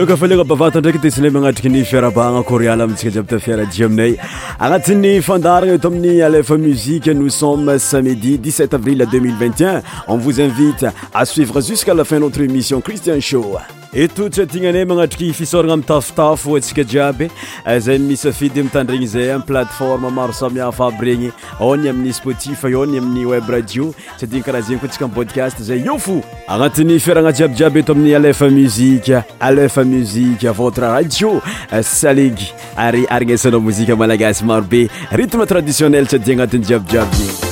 ao kafaleogna bavatandraiky tesina ma anatrikini fara bagna koréal mintsika diabyta fara jiaminay agnatiiny fandarne tomni alef musiqe nous sommes samedi 17 avril 2021 on vous invite à suivre jusqu'à la fin de notre émission christian show etotsy atina anay manatriky fisoragna mtafotafo asikajiaby eh, zemisy fidy mitandreny zay plateformaro samiafaby regny ony ami'y spotifyy aminy web radio sadiykarh zey ksikpodcast zay ofo agnatin'y fiarana jiabyjiaby etoamin'ny afa mi afa muzi votre radio eh, saligy ary arinesana mozika malagasy maroberytme traditionnel sadianati'y jiabyjiaby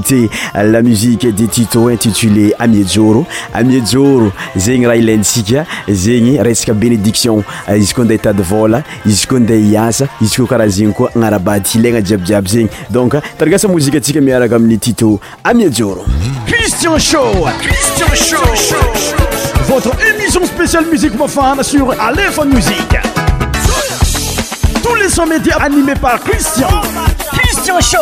té la musique de titox intitulé amie joro amiejoro zegny raha ilaintsika zegny resaka bénédiction izy koa nde éta de vol izy koa ndeh hiasa izy koa karaha zegny koa anarabady hilaigna jiabyjiaby zegny donc taragasa mozika atsika miaraka amin'ny tito amiejôrocristian س شو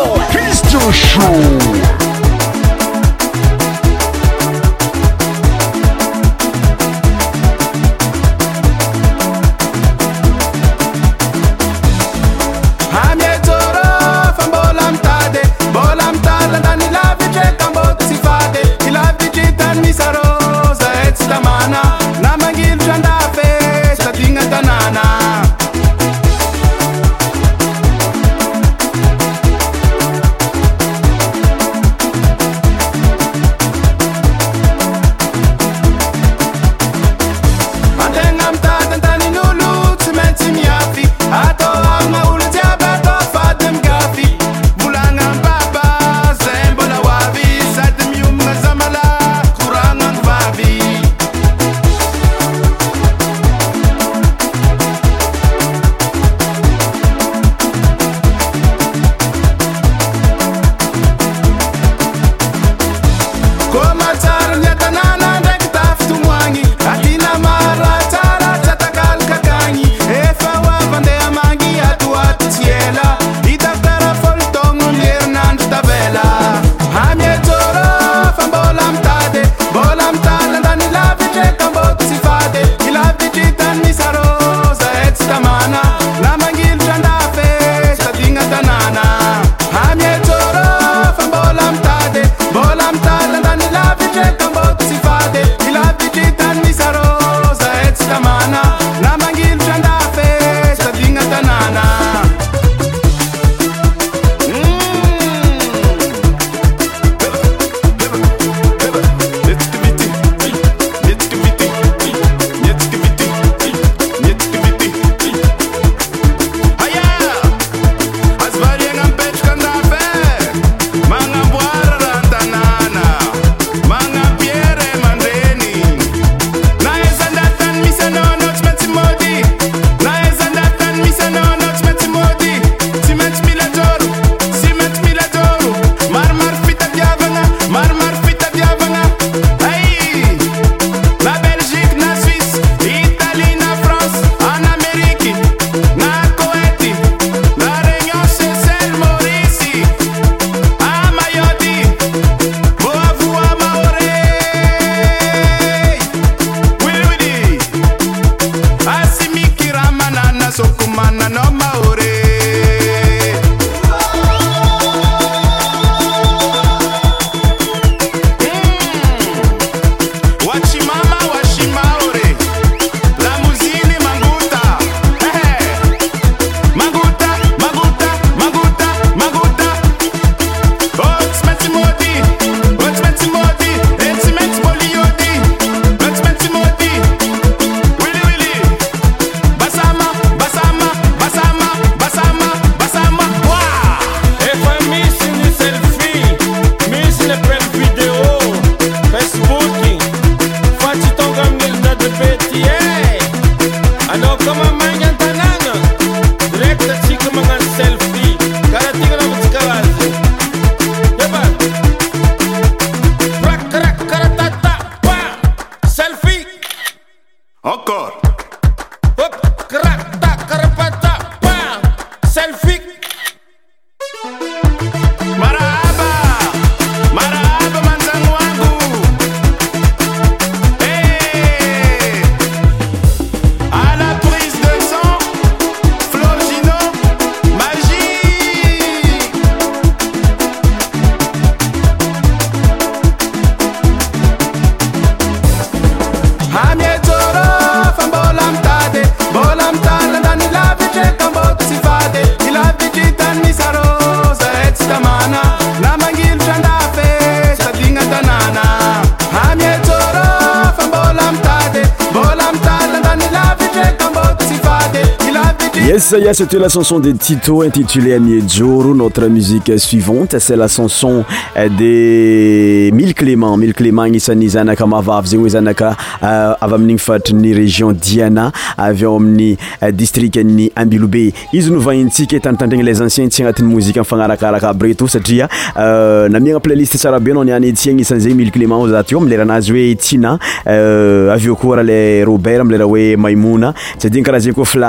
saty o la chanson de titô intitulé amie joro notre musique suivante se la chanson de mille clément millément nisany zanaka mavavy zegny oe zanaka ay euh, ami'iny fatrany région diana ay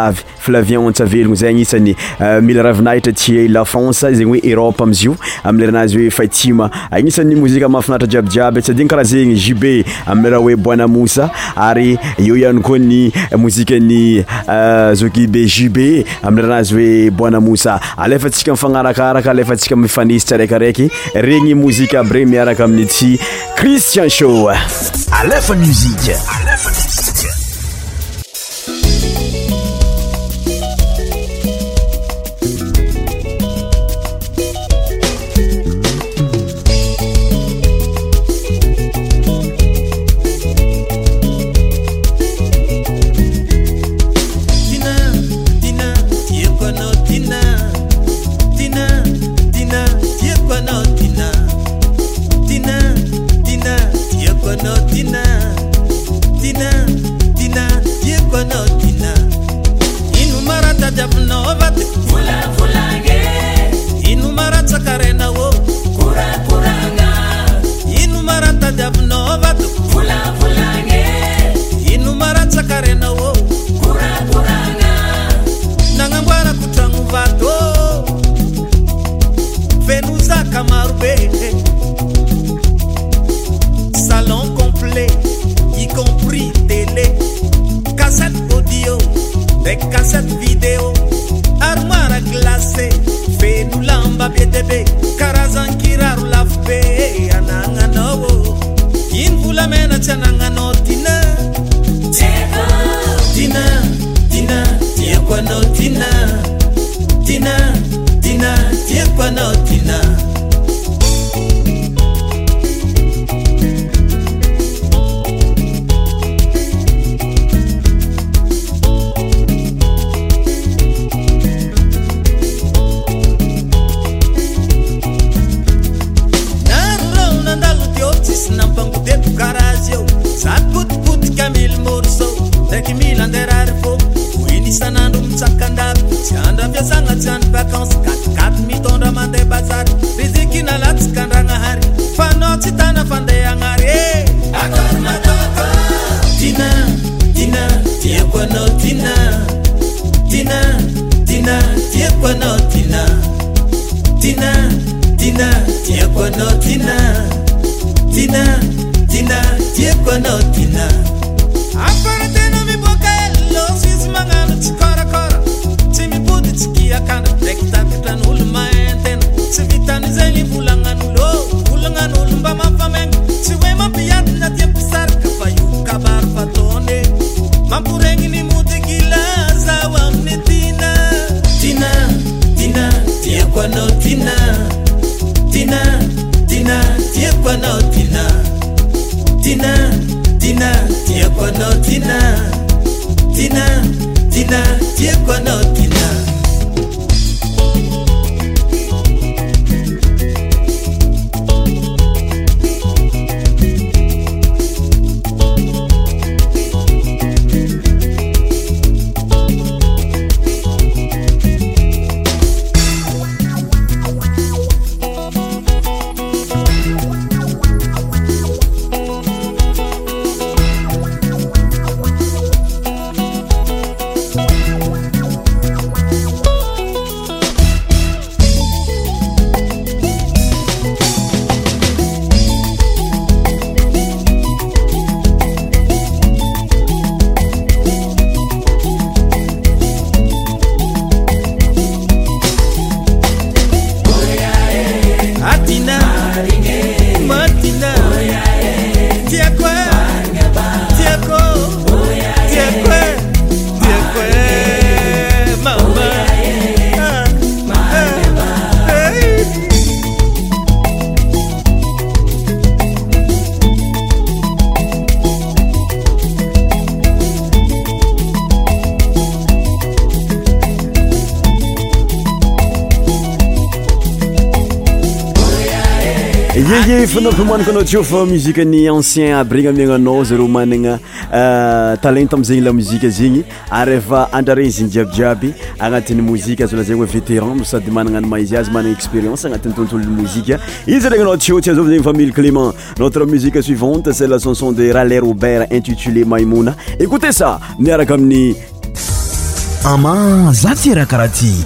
aminyisrenafnkie ontve zay anisany euh, mila ravinahitra ty lafrance zegny oe eropa amizy io amiyrhanazy oe faitim anisan'ny mozia mahafinaitra jiabyjiaby adiy karaha zegny jub amiyraha oe boinamosa ary eo iany koa ny mozikany euh, zgbe jub amiyranazy oe bonamosa aefasika fanarakarakaeasafantarairaiky regnymozi aby regny miaraka aminy ty cristian sho aeaymoi namanik anao tyo fa musieny ancien aby reny miaao zarmananatlent euh, mzey lami zgny ea andrare zny jiabijiaby anati'y moziazzy vétéransadymanaa mazyy manaaexpérience anati'y tontolomoi izna tyotyayfamileclément notre musie suivante cecanon de rala robert iniué maontiarakaami a zayra karahatye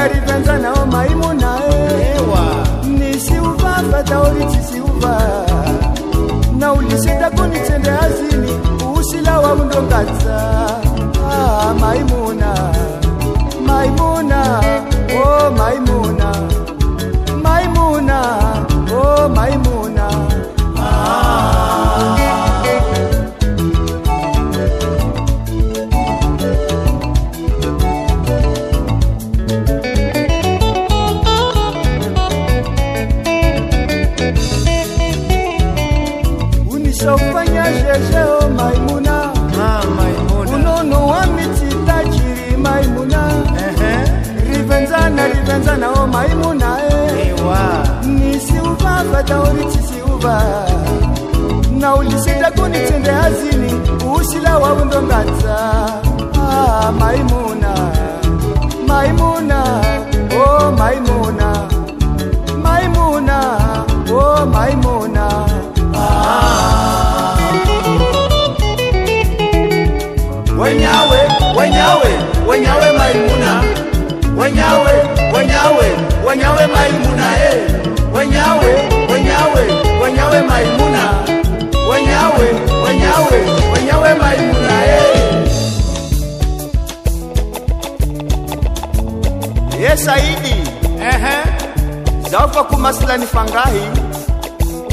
Nigerian não. kuva naulisita kunitende hazini ushila waundongatsa ah, maimuna maimuna oh maimuna maimuna oh maimuna ah. wenyawe wenyawe wenyawe maimuna wenyawe wenyawe wenyawe maimuna eh. wenyawe wenyawe wenyawe maimuna wenyawe wenyawe wenyawe maimuna eh. ye saidi ehe zaufa kumasilani fangahi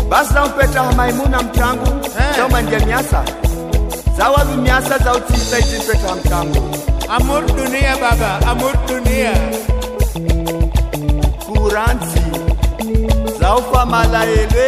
basi zampeta maimuna mtangu zaumanje eh. myasa zawa vimyasa zautisa izimpeta ha mtangu amur dunia baba amur dunia kuranzi zawufama layelwe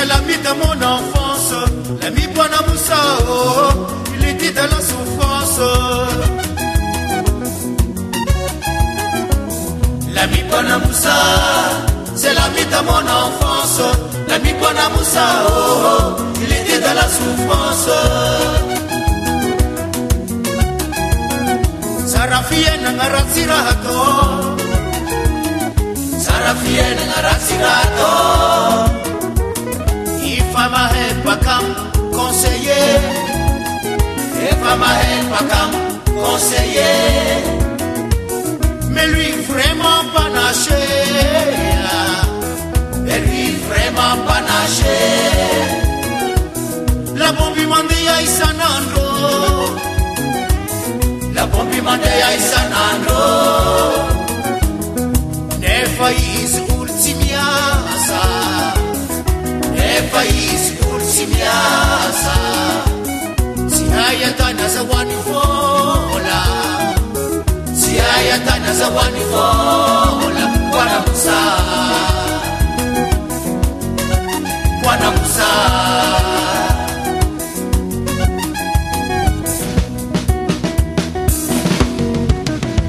c'est l'ami de mon enfance, l'ami Moussa, oh, oh, il est dit dans la souffrance. L'ami Moussa, c'est l'ami de mon enfance, l'ami Moussa, oh, oh, il est dit dans la souffrance. Sarafie nangaratirato, Sarafie nangaratirato. mama help I come, conseiller. Et mama help I come, conseiller. Mais lui vraiment panaché. Et lui vraiment panaché. La bombe mandé à Isanando. La bombe mandé à Isanando. Ne faillit. país por Si hay Siaya y za Fola Si hay za wanifola y Musa Bwana Musa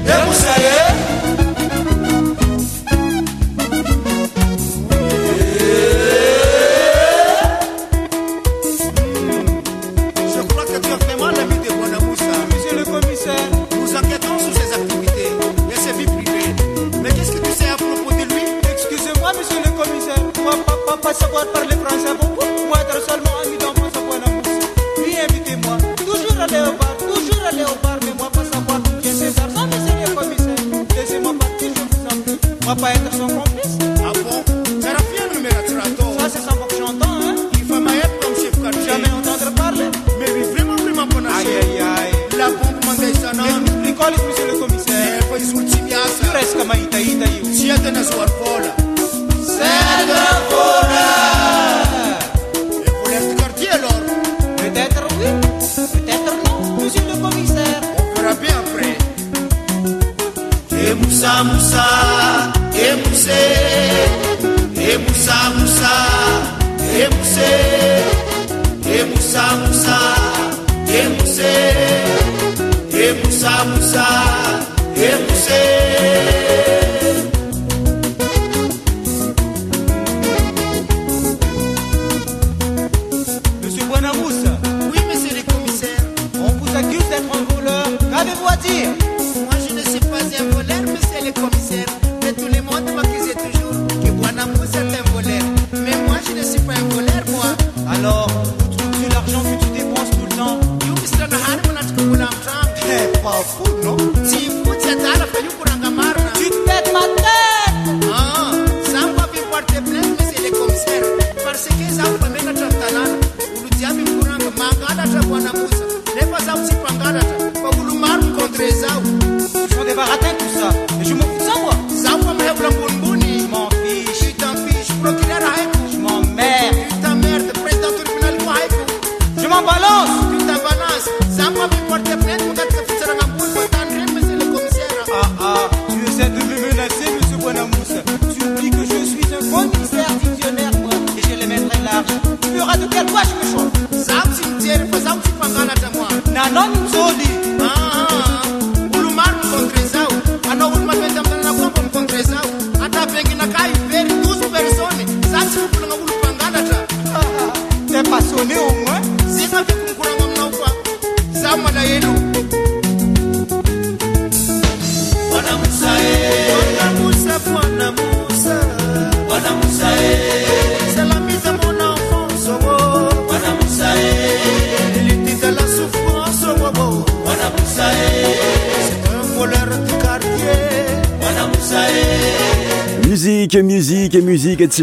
Emusa yeah. pas savoir parler français bon. Moi, être seulement ami dans mon savoir amour. Puis invitez-moi, toujours aller au bar, toujours aller au bar, mais moi pas savoir qui est César, ça mais c'est le commissaire. Laissez-moi partir, je vous en prie, moi pas être son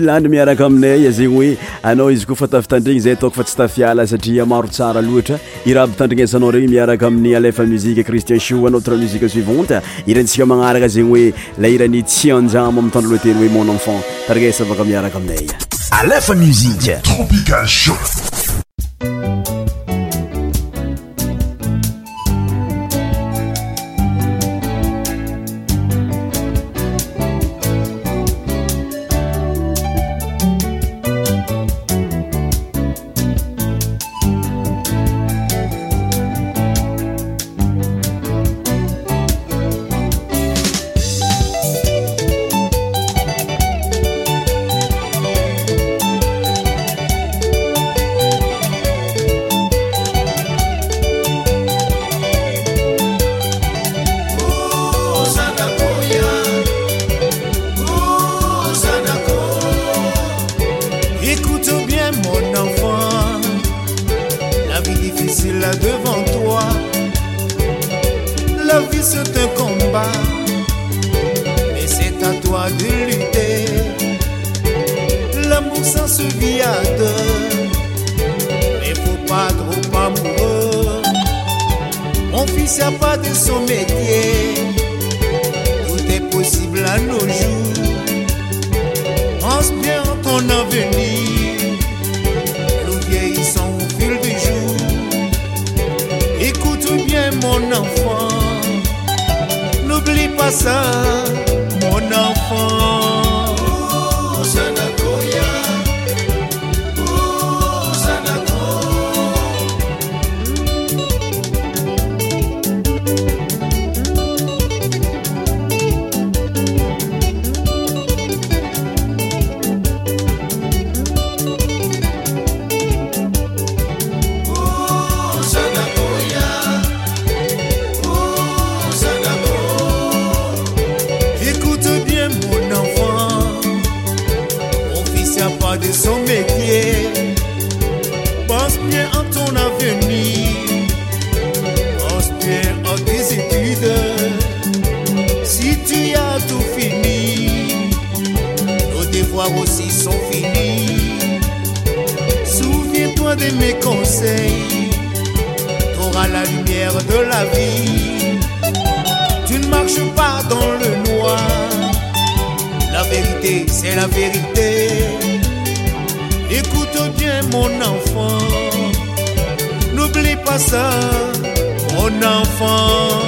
and miaraka aminaya zegny hoe anao izy koa fa tafitandregny zay ataoko fa tsy tafiala satria maro tsara loatra iraha abitandrinesanao regny miaraka amin'ny alefa musique cristien sho anotre musique suivante iransika magnaraka zegny hoe la irany tsyanjama amiy tandroloateny hoe mon enfant taranesa avaka miaraka aminay alefa musiqe tropical sho mon enfant, n'oublie pas ça, mon enfant.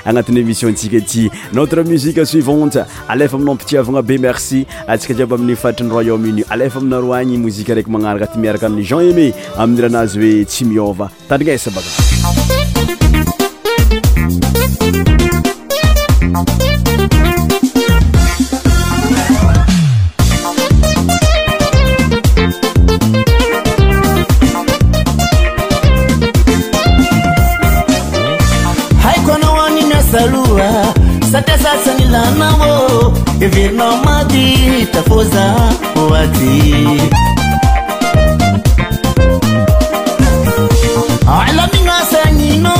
agnatin'ny émissionntsika aty notre musique suivante alefa aminao pititavagna be merci antsika jiby amin'ny faritriny royaume-uni alfa aminaroaagny mozike araiky magnaraka ty miaraka amin'ny jean ema amin'n' rahanazy hoe tsy miova tandrignaesa baka tlan virnomadita aialamigaseino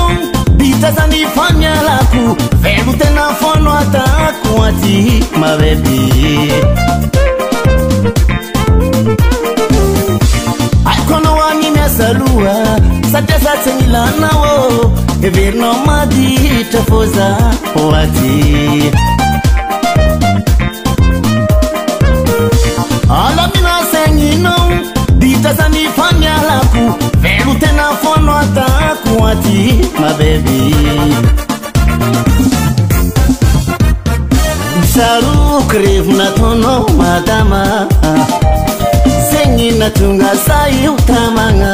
bitasndi fanalaku vebutenafono ataku ati mavebn satriasa tsy milanna ô everinao maditra fôza o aty alamina segninao ditra sany famialako vero tena foano atako aty mabebe saroko revo nataonao madama segninona tonga sai ho tamagna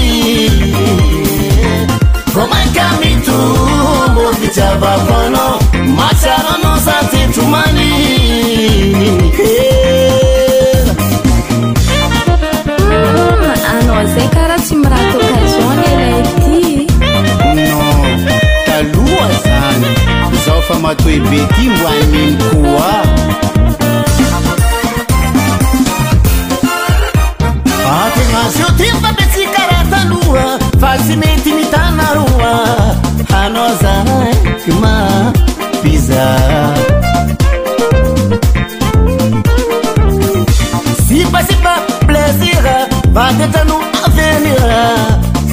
ak tomoomana anao zay karaha tsy miraatokajony ray ty na taloha zany zaho fa matoybe ty mbo ahiminy koa fa sy menty mitanaoa anazaky ma pizasipipir atno aeir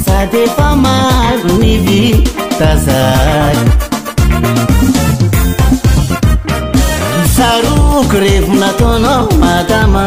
sadefa malo ny vitazayaroko revonataonao madama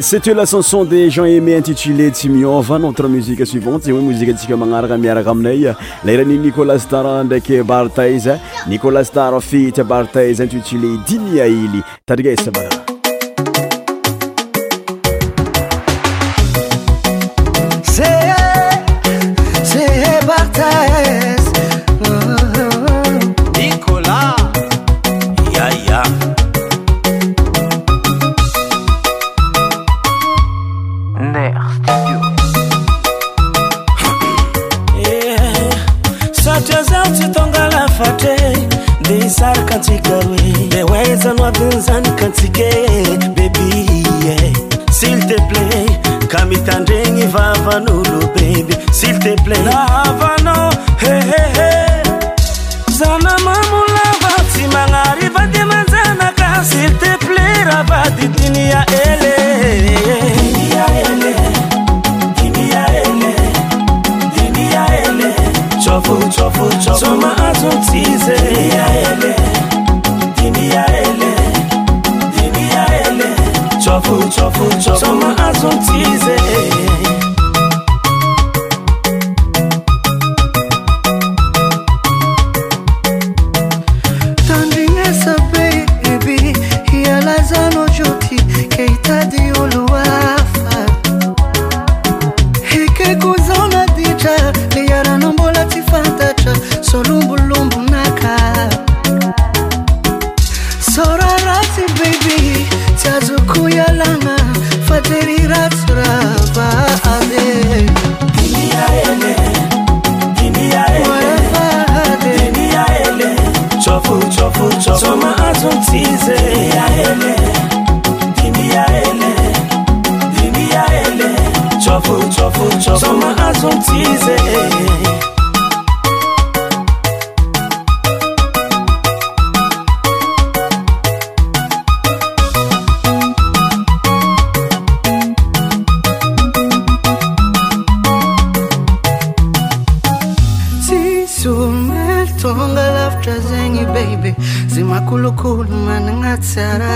c'ete la chanson des gens aimé intitulé tsy miova notre musique suivante z oe moziquentsika magnaraka miaraka aminay lairani nikolas tara ndraiky bartaizy nikolas tara fity bartaiz intitulé dimiaily tadrigaab zana abinyzany kantsika beby e, siltepla ka mitandregny vavan'olo beby siavo zanamamolava tsy manary fadiamanjanaka siltepla rahvaditiny So my eyes on tears. zengi baby zimakhulukhulu mani ngatsara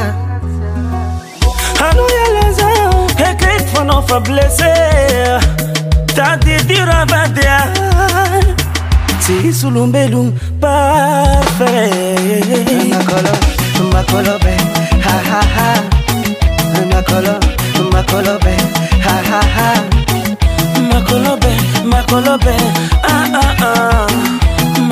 aluyeleze ekritfon of a blesse tatidiravadia siyisulumbelum parfe makolo be, ha ha ha makolo be, ha ha ha makolobe makolobe ah ah ah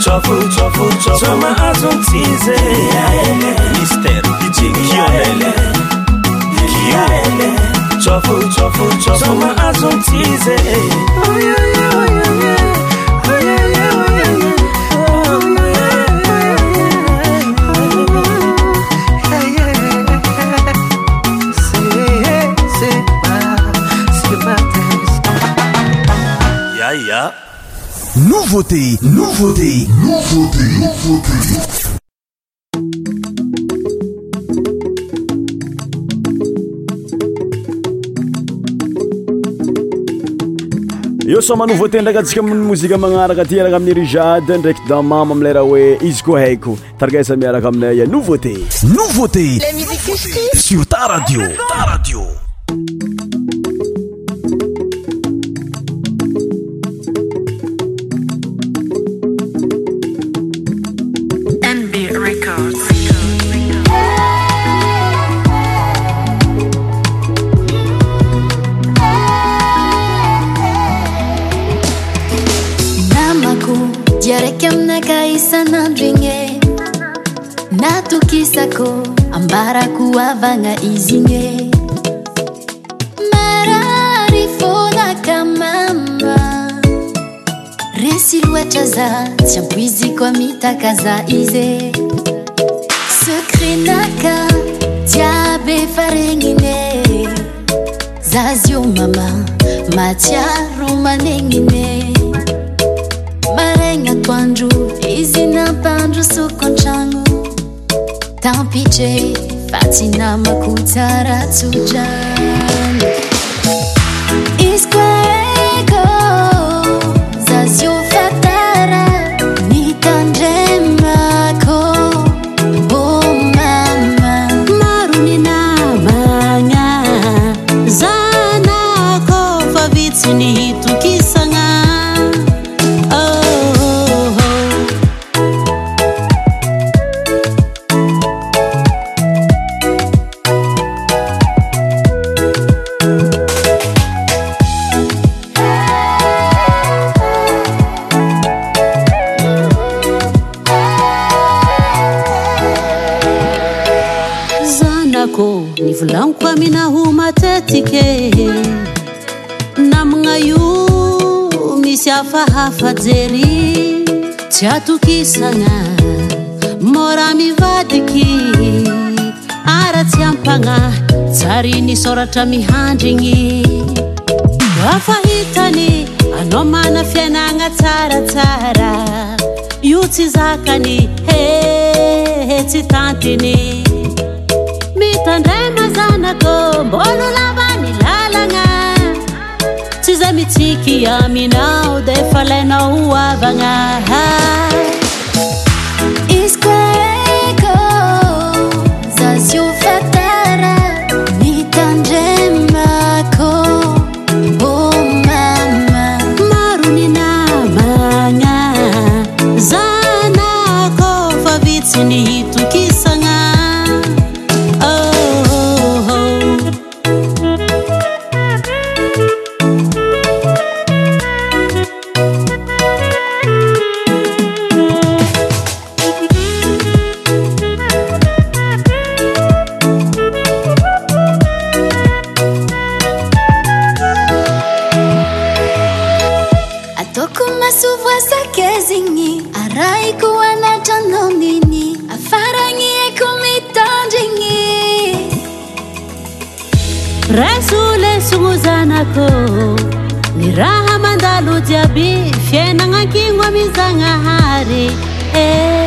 ל no vote no vote no votei eo soma novoté ndraiky antsika miy mozika magnaraka ty araka amin'ny rijada ndraiky damama amileraha oe izy koa haiko targaza miaraka aminaa no vôte no vote sur ta radio 豊か財 tsy atokisana mora mivadiky aratsy ampagnahy tsariny soratra mihandrigny mba fahitany anao mana fianagna tsaratsara io tsy zakany he tsy tantiny mitandra mazanako mbololava milalagna sy zamitsiky aminao de falainao avagnaa izykoeko zazio fatara nitandremako bômama maro ny navagna zanako fa vitsyny jabi, shena ngaki ngwa mizanga hari, eh.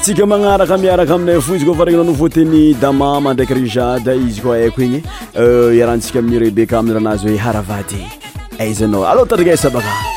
tsika magnaraka miaraka aminay fo izy ko fa regninao novoteny dama mandraiky rijade izy koa aiko igny euh, iarantsika amin'y rebeka amirahanazy hoe haravady azyanao aloa tatrikasabaka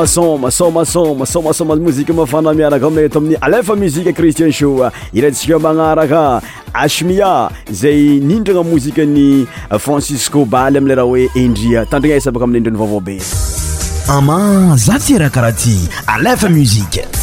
asoma somasoma somasoma mozike mafana miaraka amia ato amin'ny alefa muzike christian sho iratsika magnaraka ashmia zay nindrana mozika ny francisco baly amleraha hoe indria tandrina esa baka amin indreny vaovaobe ama za ty raha karaha ty alefa muzike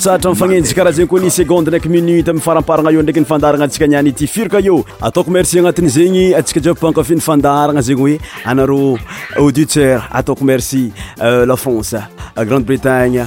tsaratra mifagneinjy karaha zegny koa ny seconde ndraiky minute amfaramparagna eo ndraiky nifandarana antsika niany ity firaka ioo ataoko mercie agnatiny zegny antsika dji bankafi nyfandaragna zegny hoe anaro auditeur ataoko merci euh, la france euh, grande bretagne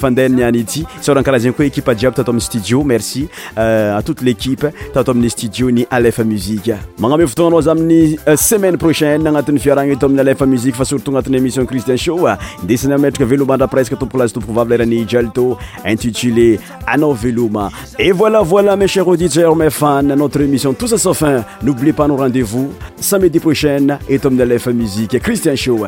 kazyipeiaiyti mercitote ipettamiy stion lf mui maname ftonao za aminy semaine proaine anat'yfinetamiyifasttatissioriti et voilvoilà meher auditeur mafannotreémission tosafin noblipano rendevous samedi prohaine etaminy mie ristibb